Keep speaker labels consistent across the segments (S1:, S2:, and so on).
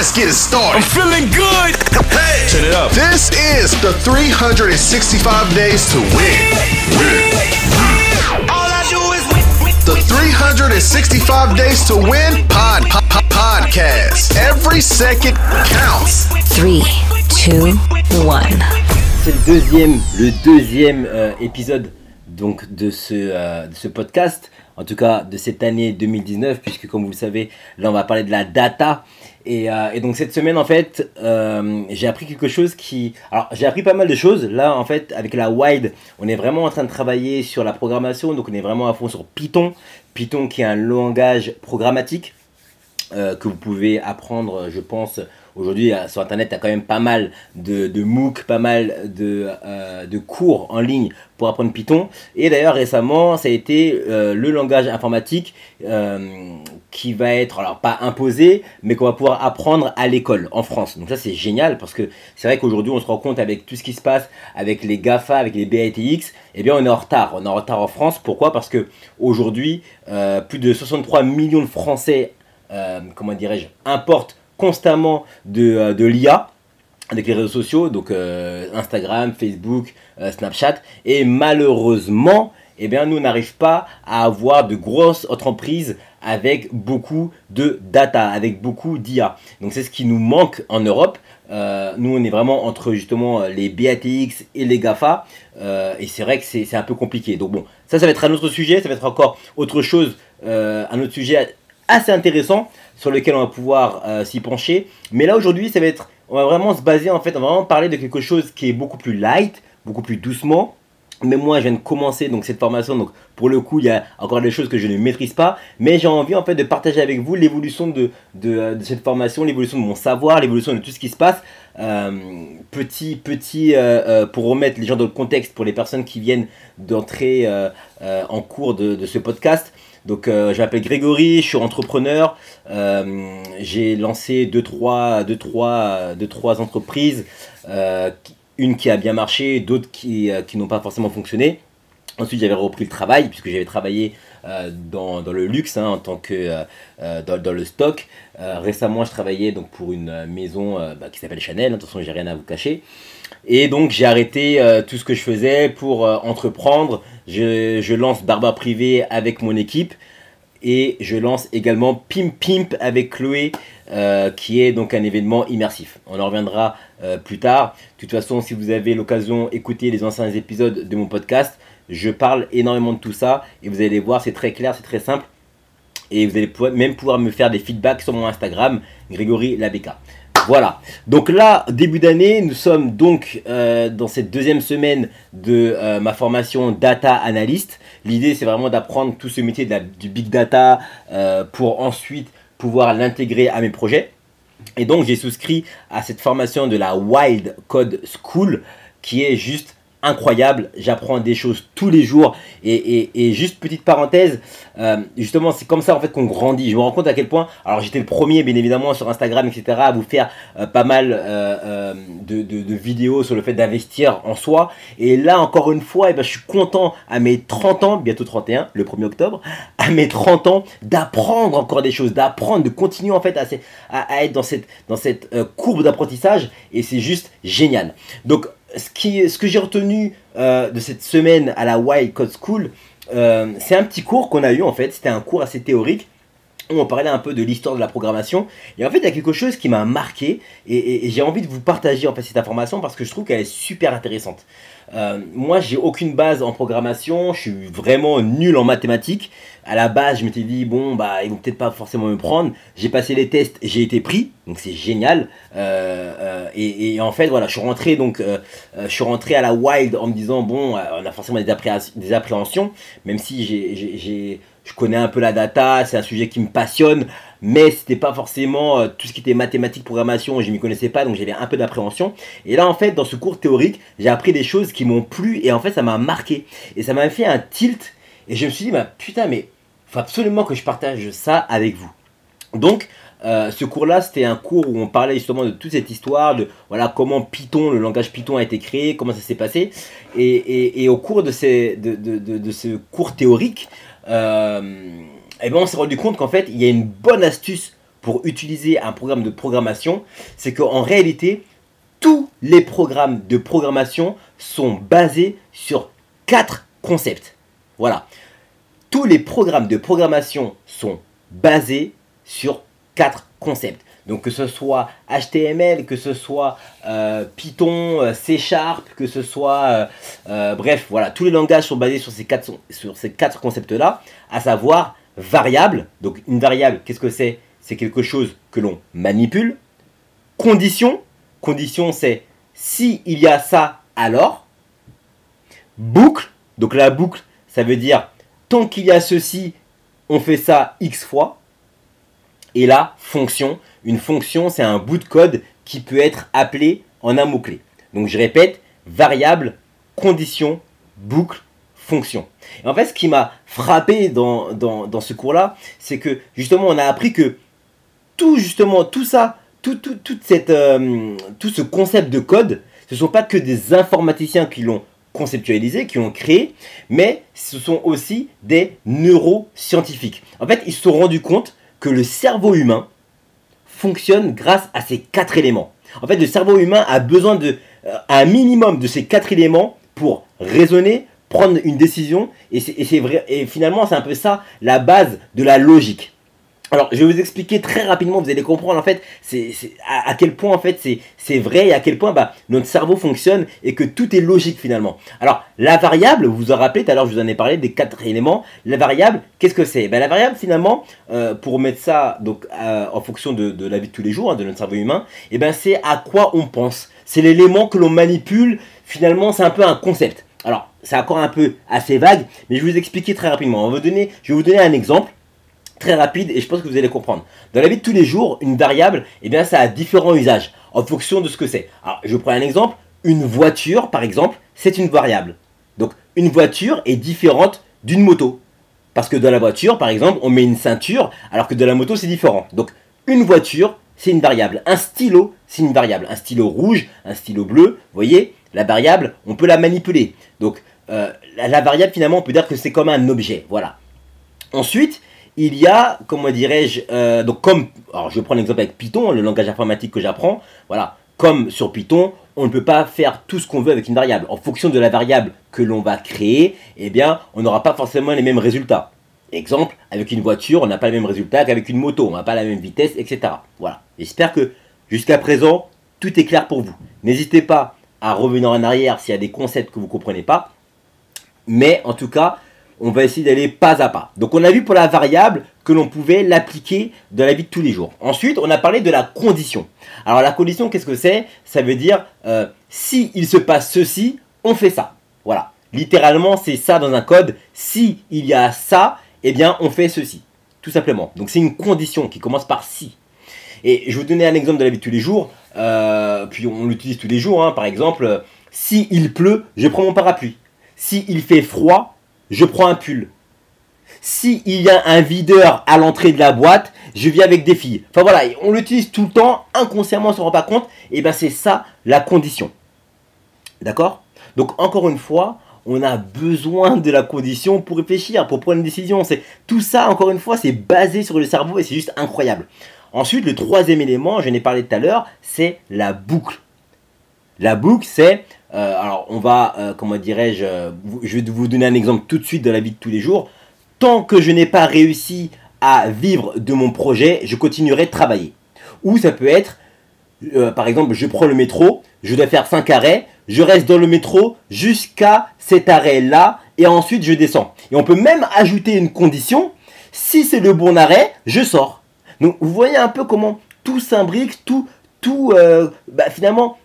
S1: Let's get it started.
S2: I'm feeling good.
S1: Hey,
S2: Turn it up.
S1: this is the 365 days to win.
S3: All I do is win, win,
S1: The 365 days to win pod, pod, pod- podcast. Every second counts.
S4: Three, two, one.
S5: C'est le deuxième, le deuxième euh, épisode donc de ce, euh, de ce podcast, en tout cas de cette année 2019, puisque comme vous le savez, là on va parler de la data. Et, euh, et donc cette semaine en fait, euh, j'ai appris quelque chose qui... Alors j'ai appris pas mal de choses. Là en fait, avec la Wide, on est vraiment en train de travailler sur la programmation, donc on est vraiment à fond sur Python. Python qui est un langage programmatique euh, que vous pouvez apprendre, je pense. Aujourd'hui, euh, sur Internet, il y a quand même pas mal de, de MOOC, pas mal de, euh, de cours en ligne pour apprendre Python. Et d'ailleurs, récemment, ça a été euh, le langage informatique qui va être, alors pas imposé, mais qu'on va pouvoir apprendre à l'école en France. Donc ça, c'est génial parce que c'est vrai qu'aujourd'hui, on se rend compte avec tout ce qui se passe avec les GAFA, avec les BATX, eh bien, on est en retard. On est en retard en France. Pourquoi? Parce que aujourd'hui, plus de 63 millions de Français comment dirais-je, importe constamment de, euh, l'IA avec les réseaux sociaux, donc euh, Instagram, Facebook, euh, Snapchat, et malheureusement, eh bien, nous on n'arrive pas à avoir de grosses entreprises avec beaucoup de data, avec beaucoup d'IA. Donc c'est ce qui nous manque en Europe. Nous on est vraiment entre justement les BATX et les GAFA, et c'est vrai que c'est un peu compliqué. Donc bon, ça ça va être un autre sujet, ça va être encore autre chose, un autre sujet assez intéressant sur lequel on va pouvoir euh, s'y pencher. Mais là aujourd'hui, ça va être, on va vraiment se baser en fait, on va vraiment parler de quelque chose qui est beaucoup plus light, beaucoup plus doucement. Mais moi, je viens de commencer donc cette formation, donc pour le coup, il y a encore des choses que je ne maîtrise pas, mais j'ai envie en fait de partager avec vous l'évolution de, de, euh, cette formation, l'évolution de mon savoir, l'évolution de tout ce qui se passe. Euh, petit, petit, pour remettre les gens dans le contexte, pour les personnes qui viennent d'entrer en cours de, de ce podcast. Donc, euh, je m'appelle Grégory, je suis entrepreneur. Euh, j'ai lancé deux trois, deux, trois, deux, trois entreprises. euh, une qui a bien marché, d'autres qui, euh, qui n'ont pas forcément fonctionné. Ensuite, j'avais repris le travail, puisque j'avais travaillé dans, le luxe, hein, en tant que dans, le stock. Récemment, je travaillais donc pour une maison bah, qui s'appelle Chanel. Attention, j'ai rien à vous cacher. Et donc, j'ai arrêté euh, tout ce que je faisais pour euh, entreprendre. Je, lance Barba Privé avec mon équipe. Et je lance également Pimp Pimp avec Chloé, euh, qui est donc un événement immersif. On en reviendra plus tard. De toute façon, si vous avez l'occasion d'écouter les anciens épisodes de mon podcast, je parle énormément de tout ça. Et vous allez voir, c'est très clair, c'est très simple. Et vous allez même pouvoir me faire des feedbacks sur mon Instagram, Grégory Labeka. Voilà. Donc là, début d'année, nous sommes donc euh, dans cette deuxième semaine de euh, ma formation Data Analyst. L'idée, c'est vraiment d'apprendre tout ce métier du big data euh, pour ensuite pouvoir l'intégrer à mes projets. Et donc, j'ai souscrit à cette formation de la Wild Code School qui est juste incroyable. J'apprends des choses tous les jours. Et, et- et juste petite parenthèse, euh, justement, c'est comme ça en fait qu'on grandit. Je me rends compte à quel point. Alors, j'étais le premier, bien évidemment, sur Instagram, etc., à vous faire euh, pas mal euh, de, vidéos sur le fait d'investir en soi. Et là, encore une fois, eh ben, je suis content à mes 30 ans, bientôt 31, le 1er octobre, à mes 30 ans, d'apprendre encore des choses, d'apprendre, de continuer en fait à, à- être dans cette, dans cette courbe d'apprentissage. Et c'est juste génial. Donc, ce, que j'ai retenu euh, de cette semaine à la Wild Code School, euh, c'est un petit cours qu'on a eu en fait. C'était un cours assez théorique où on parlait un peu de l'histoire de la programmation. Et en fait, il y a quelque chose qui m'a marqué et, et- et j'ai envie de vous partager en fait cette information parce que je trouve qu'elle est super intéressante. Euh, moi, j'ai aucune base en programmation, je suis vraiment nul en mathématiques. À la base, je m'étais dit bon bah ils vont peut-être pas forcément me prendre. J'ai passé les tests, j'ai été pris, donc c'est génial. Euh, euh, et, en fait voilà, je suis rentré donc je suis rentré à la Wild en me disant bon, on a forcément des, des appréhensions, même si j'ai- je connais un peu la data, c'est un sujet qui me passionne, mais c'était pas forcément euh, tout ce qui était mathématiques, programmation, je m'y connaissais pas, donc j'avais un peu d'appréhension. Et là en fait, dans ce cours théorique, j'ai appris des choses qui m'ont plu et en fait ça m'a marqué et ça m'a fait un tilt et je me suis dit bah putain mais faut absolument que je partage ça avec vous. Donc euh, ce cours-là, c'était un cours où on parlait justement de toute cette histoire, de voilà comment Python, le langage Python a été créé, comment ça s'est passé. Et, et- et au cours de, ces, de, de- de- de ce cours théorique, euh, eh ben on s'est rendu compte qu'en fait, il y a une bonne astuce pour utiliser un programme de programmation, c'est qu'en réalité, tous les programmes de programmation sont basés sur quatre concepts. Voilà. Tous les programmes de programmation sont basés sur quatre concepts. Donc que ce soit HTML, que ce soit euh, Python, euh, C Sharp, que ce soit... Euh, bref, voilà, tous les langages sont basés sur ces quatre, concepts-là, à savoir variable. Donc une variable, qu'est-ce que c'est? C'est quelque chose que l'on manipule. Condition, condition c'est si il y a ça, alors. Boucle, donc la boucle, ça veut dire tant qu'il y a ceci, on fait ça x fois. Et la fonction, une fonction, c'est un bout de code qui peut être appelé en un mot-clé. Donc je répète, variable, condition, boucle, fonction. Et en fait, ce qui m'a frappé dans, dans, ce cours-là, c'est que justement, on a appris que tout justement, tout ça, tout, tout, cette, euh, tout ce concept de code, ce ne sont pas que des informaticiens qui l'ont conceptualisé, qui ont créé, mais ce sont aussi des neuroscientifiques. En fait, ils se sont rendus compte que le cerveau humain, fonctionne grâce à ces quatre éléments. En fait, le cerveau humain a besoin de euh, un minimum de ces quatre éléments pour raisonner, prendre une décision, et c'est vrai. Et finalement, c'est un peu ça la base de la logique. Alors, je vais vous expliquer très rapidement, vous allez comprendre en fait c'est, à, quel point en fait c'est, vrai et à quel point bah, notre cerveau fonctionne et que tout est logique finalement. Alors, la variable, vous vous en rappelez, tout à l'heure je vous en ai parlé des quatre éléments. La variable, qu'est-ce que c'est? Ben, La variable finalement, euh, pour mettre ça donc, euh, en fonction de, la vie de tous les jours, hein, de notre cerveau humain, et eh ben, c'est à quoi on pense. C'est l'élément que l'on manipule, finalement c'est un peu un concept. Alors, c'est encore un peu assez vague, mais je vais vous expliquer très rapidement. On va donner, je vais vous donner un exemple très rapide et je pense que vous allez comprendre. Dans la vie de tous les jours, une variable, eh bien, ça a différents usages en fonction de ce que c'est. Alors, je prends un exemple. Une voiture, par exemple, c'est une variable. Donc, une voiture est différente d'une moto. Parce que dans la voiture, par exemple, on met une ceinture, alors que dans la moto, c'est différent. Donc, une voiture, c'est une variable. Un stylo, c'est une variable. Un stylo rouge, un stylo bleu, vous voyez, la variable, on peut la manipuler. Donc, euh, la, la variable, finalement, on peut dire que c'est comme un objet. Voilà. Ensuite, il y a, comment dirais-je, euh, donc comme, alors je prendre l'exemple avec Python, le langage informatique que j'apprends, voilà, comme sur Python, on ne peut pas faire tout ce qu'on veut avec une variable. En fonction de la variable que l'on va créer, eh bien, on n'aura pas forcément les mêmes résultats. Exemple, avec une voiture, on n'a pas le même résultat qu'avec une moto, on n'a pas la même vitesse, etc. Voilà. J'espère que jusqu'à présent, tout est clair pour vous. N'hésitez pas à revenir en arrière s'il y a des concepts que vous ne comprenez pas. Mais en tout cas, on va essayer d'aller pas à pas. Donc on a vu pour la variable que l'on pouvait l'appliquer dans la vie de tous les jours. Ensuite, on a parlé de la condition. Alors la condition, qu'est-ce que c'est? Ça veut dire euh, si il se passe ceci, on fait ça. Voilà. Littéralement, c'est ça dans un code. Si il y a ça, eh bien, on fait ceci. Tout simplement. Donc c'est une condition qui commence par si. Et je vais vous donner un exemple de la vie de tous les jours. Euh, puis on l'utilise tous les jours. Hein. Par exemple, si il pleut, je prends mon parapluie. Si il fait froid, je prends un pull. Si il y a un videur à l'entrée de la boîte, je viens avec des filles. Enfin voilà, on l'utilise tout le temps, inconsciemment on ne se rend pas compte, et bien c'est ça la condition. D'accord? Donc encore une fois, on a besoin de la condition pour réfléchir, pour prendre une décision. C'est tout ça, encore une fois, c'est basé sur le cerveau et c'est juste incroyable. Ensuite, le troisième élément, je n'ai parlé tout à l'heure, c'est la boucle. La boucle, c'est euh, alors, on va, euh, comment dirais-je, euh, je vais vous donner un exemple tout de suite de la vie de tous les jours. Tant que je n'ai pas réussi à vivre de mon projet, je continuerai de travailler. Ou ça peut être, par exemple, je prends le métro, je dois faire 5 arrêts, je reste dans le métro jusqu'à cet arrêt-là, et ensuite je descends. Et on peut même ajouter une condition, si c'est le bon arrêt, je sors. Donc vous voyez un peu comment tout s'imbrique, tout, tout bah, finalement,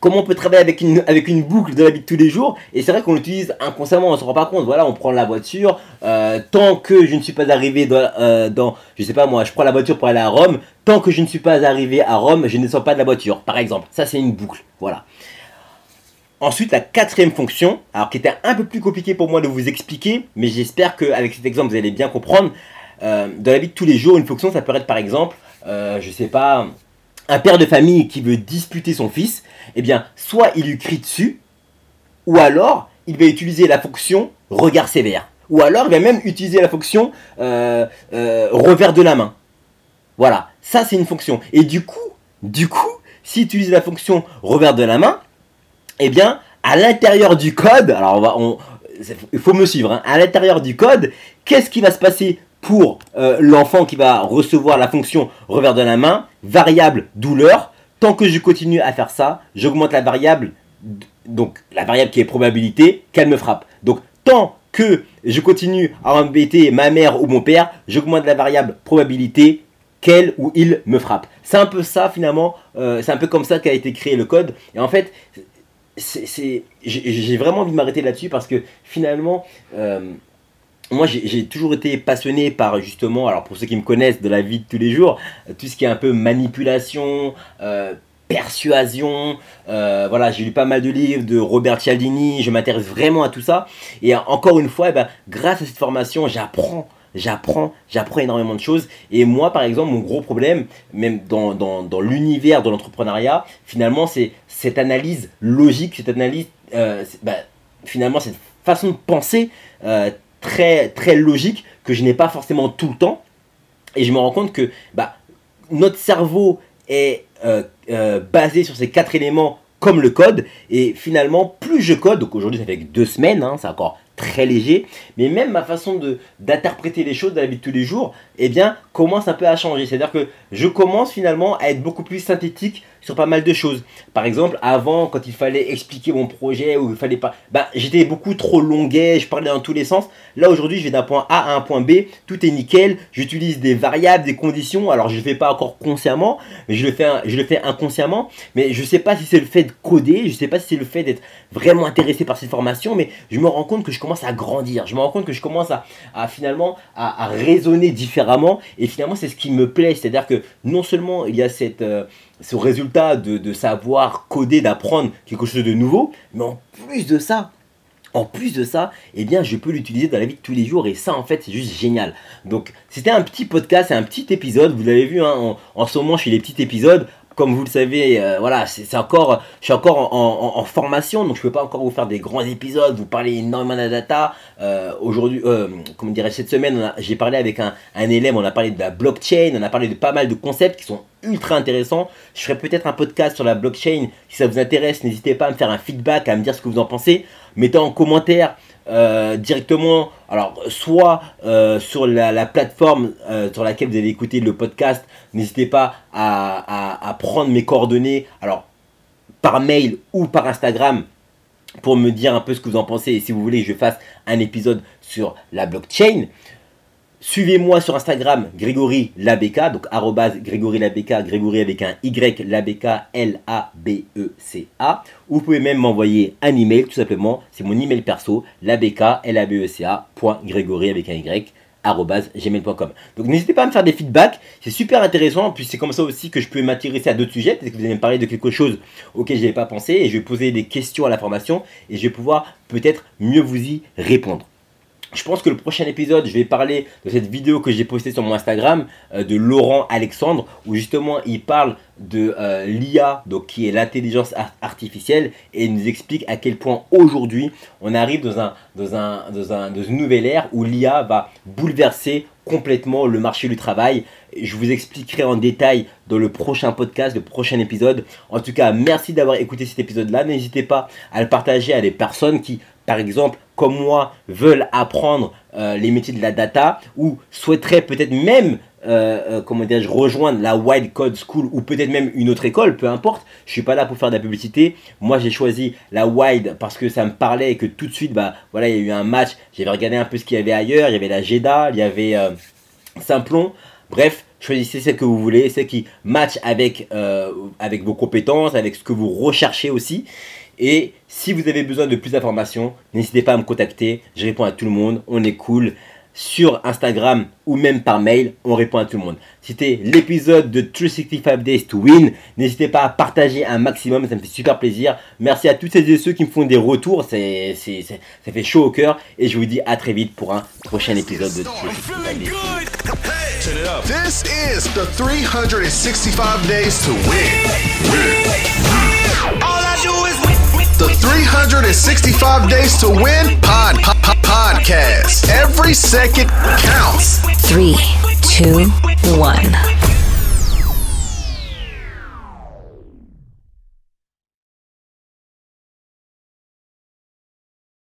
S5: comment on peut travailler avec une, boucle de la vie de tous les jours? Et c'est vrai qu'on l'utilise inconsciemment, on ne se rend pas compte. Voilà, on prend la voiture. Euh, tant que je ne suis pas arrivé dans, euh, dans, je sais pas moi, je prends la voiture pour aller à Rome. Tant que je ne suis pas arrivé à Rome, je ne sors pas de la voiture, par exemple. Ça, c'est une boucle. Voilà. Ensuite, la quatrième fonction, alors qui était un peu plus compliqué pour moi de vous expliquer, mais j'espère qu'avec cet exemple, vous allez bien comprendre. Euh, dans la vie de tous les jours, une fonction, ça peut être par exemple, je sais pas, un père de famille qui veut disputer son fils, eh bien, soit il lui crie dessus, ou alors il va utiliser la fonction regard sévère. Ou alors il va même utiliser la fonction euh, euh, revers de la main. Voilà, ça c'est une fonction. Et du coup, du coup, si tu utilises la fonction revers de la main, eh bien, à l'intérieur du code, alors on va, on, il faut me suivre, hein, à l'intérieur du code, qu'est-ce qui va se passer pour euh, l'enfant qui va recevoir la fonction revers de la main Variable douleur. Tant que je continue à faire ça, j'augmente la variable, donc la variable qui est probabilité, qu'elle me frappe. Donc tant que je continue à embêter ma mère ou mon père, j'augmente la variable probabilité qu'elle ou il me frappe. C'est un peu ça finalement, euh, c'est un peu comme ça qu'a été créé le code. Et en fait, j'ai vraiment envie de m'arrêter là-dessus parce que finalement, euh, moi j'ai toujours été passionné par justement, alors pour ceux qui me connaissent de la vie de tous les jours, tout ce qui est un peu manipulation, euh, persuasion. voilà, j'ai lu pas mal de livres de Robert Cialdini, je m'intéresse vraiment à tout ça. Et encore une fois, eh ben, grâce à cette formation, j'apprends j'apprends, j'apprends énormément de choses. Et moi, par exemple, mon gros problème, même dans, dans, l'univers de l'entrepreneuriat, finalement, c'est cette analyse logique, cette analyse, euh, bah, finalement, cette façon de penser euh, très, très logique que je n'ai pas forcément tout le temps. Et je me rends compte que bah, notre cerveau est euh, basé sur ces quatre éléments comme le code. Et finalement, plus je code, donc aujourd'hui ça fait que deux semaines, hein, c'est encore très léger, mais même ma façon de d'interpréter les choses dans la vie de tous les jours, eh bien, commence un peu à changer. C'est-à-dire que je commence finalement à être beaucoup plus synthétique sur pas mal de choses. Par exemple, avant, quand il fallait expliquer mon projet ou il fallait pas, bah, j'étais beaucoup trop longuet, je parlais dans tous les sens. Là aujourd'hui, je vais d'un point A à un point B, tout est nickel. J'utilise des variables, des conditions. Alors je le fais pas encore consciemment, mais je le fais, je le fais inconsciemment. Mais je sais pas si c'est le fait de coder, je sais pas si c'est le fait d'être vraiment intéressé par cette formation, mais je me rends compte que je commence à grandir. Je me rends compte que je commence à, finalement à, raisonner différemment. Et finalement, c'est ce qui me plaît, c'est-à-dire que non seulement il y a cette euh, ce résultat de, savoir coder, d'apprendre quelque chose de nouveau, mais en plus de ça, en plus de ça, eh bien, je peux l'utiliser dans la vie de tous les jours et ça, en fait, c'est juste génial. Donc, c'était un petit podcast, un petit épisode. Vous l'avez vu, hein, en, en, ce moment, je fais des petits épisodes comme vous le savez, euh, voilà, c'est encore, je suis encore en, formation, donc je ne peux pas encore vous faire des grands épisodes, vous parler énormément de data. Euh, aujourd'hui, euh, comme dirais cette semaine, j'ai parlé avec un, un, élève, on a parlé de la blockchain, on a parlé de pas mal de concepts qui sont ultra intéressants. Je ferai peut-être un podcast sur la blockchain. Si ça vous intéresse, n'hésitez pas à me faire un feedback, à me dire ce que vous en pensez. Mettez en commentaire euh, directement, alors soit euh, sur la, plateforme euh, sur laquelle vous avez écouté le podcast, n'hésitez pas à, prendre mes coordonnées, alors par mail ou par Instagram pour me dire un peu ce que vous en pensez et si vous voulez que je fasse un épisode sur la blockchain. Suivez-moi sur Instagram, Grégory Labeka, donc arrobase Grégory avec un Y, Labeka, L-A-B-E-C-A. Ou vous pouvez même m'envoyer un email, tout simplement, c'est mon email perso, labeka, L-A-B-E-C-A, Grégory avec un Y, gmail.com. Donc n'hésitez pas à me faire des feedbacks, c'est super intéressant, puis c'est comme ça aussi que je peux m'intéresser à d'autres sujets, peut-être que vous allez me parler de quelque chose auquel je n'avais pas pensé, et je vais poser des questions à la formation, et je vais pouvoir peut-être mieux vous y répondre. Je pense que le prochain épisode, je vais parler de cette vidéo que j'ai postée sur mon Instagram euh, de Laurent Alexandre, où justement il parle de euh, l'IA, donc qui est l'intelligence artificielle, et il nous explique à quel point aujourd'hui on arrive dans un, dans dans une nouvelle ère où l'IA va bouleverser complètement le marché du travail. Je vous expliquerai en détail dans le prochain podcast, le prochain épisode. En tout cas, merci d'avoir écouté cet épisode-là. N'hésitez pas à le partager à des personnes qui, par exemple, comme moi, veulent apprendre euh, les métiers de la data ou souhaiteraient peut-être même euh, euh, rejoindre la Wild Code School ou peut-être même une autre école, peu importe. Je suis pas là pour faire de la publicité. Moi, j'ai choisi la Wild parce que ça me parlait et que tout de suite, bah voilà, il y a eu un match. J'avais regardé un peu ce qu'il y avait ailleurs. Il y avait la Jeddah, il y avait Simplon. Bref, choisissez celle que vous voulez, celle qui match avec vos compétences, avec ce que vous recherchez aussi. Et si vous avez besoin de plus d'informations, n'hésitez pas à me contacter. Je réponds à tout le monde. On est cool. Sur Instagram ou même par mail, on répond à tout le monde. C'était l'épisode de 365 Days to Win. N'hésitez pas à partager un maximum, ça me fait super plaisir. Merci à toutes celles et ceux qui me font des retours, c'est, ça fait chaud au cœur. Et je vous dis à très vite pour un prochain épisode de 365 Days to Win.
S1: This is the 365 Days to Win. The 365 Days to Win pod, pod, pod podcast. Every second counts.
S4: Three, two, one.